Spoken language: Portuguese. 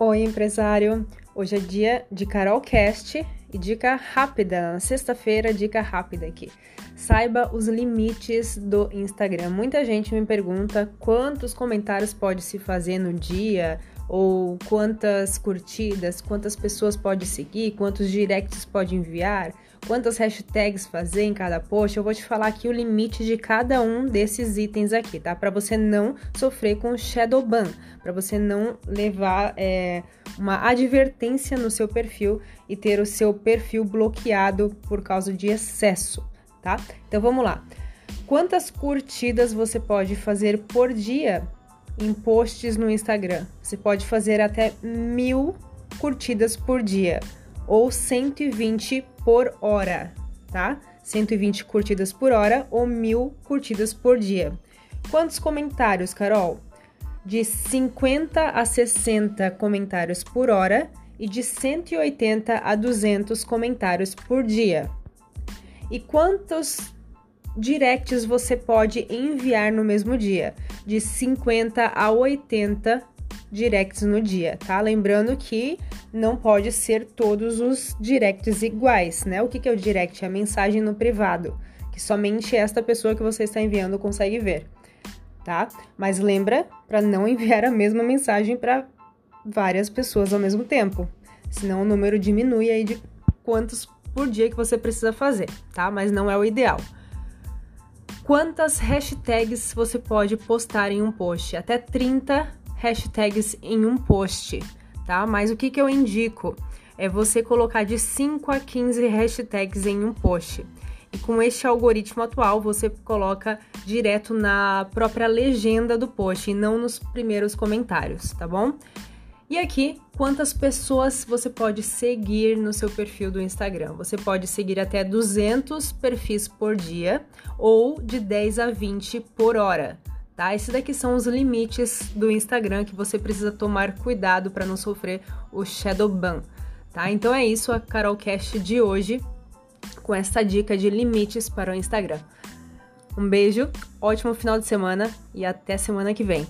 Oi, empresário! Hoje é dia de Carolcast e dica rápida. Na sexta-feira, dica rápida aqui. Saiba os limites do Instagram. Muita gente me pergunta quantos comentários pode se fazer no dia, ou quantas curtidas, quantas pessoas pode seguir, quantos directs pode enviar, quantas hashtags fazer em cada post. Eu vou te falar aqui o limite de cada um desses itens aqui, tá? Para você não sofrer com shadow ban, para você não levar é, uma advertência no seu perfil e ter o seu perfil bloqueado por causa de excesso, tá? Então vamos lá. Quantas curtidas você pode fazer por dia em posts no Instagram. Você pode fazer até mil curtidas por dia ou 120 por hora, tá? 120 curtidas por hora ou mil curtidas por dia. Quantos comentários, Carol? De 50 a 60 comentários por hora e de 180 a 200 comentários por dia. E quantos directs você pode enviar no mesmo dia, de 50 a 80 directs no dia, tá? Lembrando que não pode ser todos os directs iguais, né? O que, que é o direct? É a mensagem no privado, que somente esta pessoa que você está enviando consegue ver, tá? Mas lembra para não enviar a mesma mensagem para várias pessoas ao mesmo tempo, senão o número diminui aí de quantos por dia que você precisa fazer, tá? Mas não é o ideal quantas hashtags você pode postar em um post. Até 30 hashtags em um post, tá? Mas o que, que eu indico? É você colocar de 5 a 15 hashtags em um post. E com este algoritmo atual, você coloca direto na própria legenda do post e não nos primeiros comentários, tá bom? E aqui, quantas pessoas você pode seguir no seu perfil do Instagram? Você pode seguir até 200 perfis por dia ou de 10 a 20 por hora, tá? Esses daqui são os limites do Instagram que você precisa tomar cuidado para não sofrer o shadow ban, tá? Então é isso a Carolcast de hoje com essa dica de limites para o Instagram. Um beijo, ótimo final de semana e até semana que vem.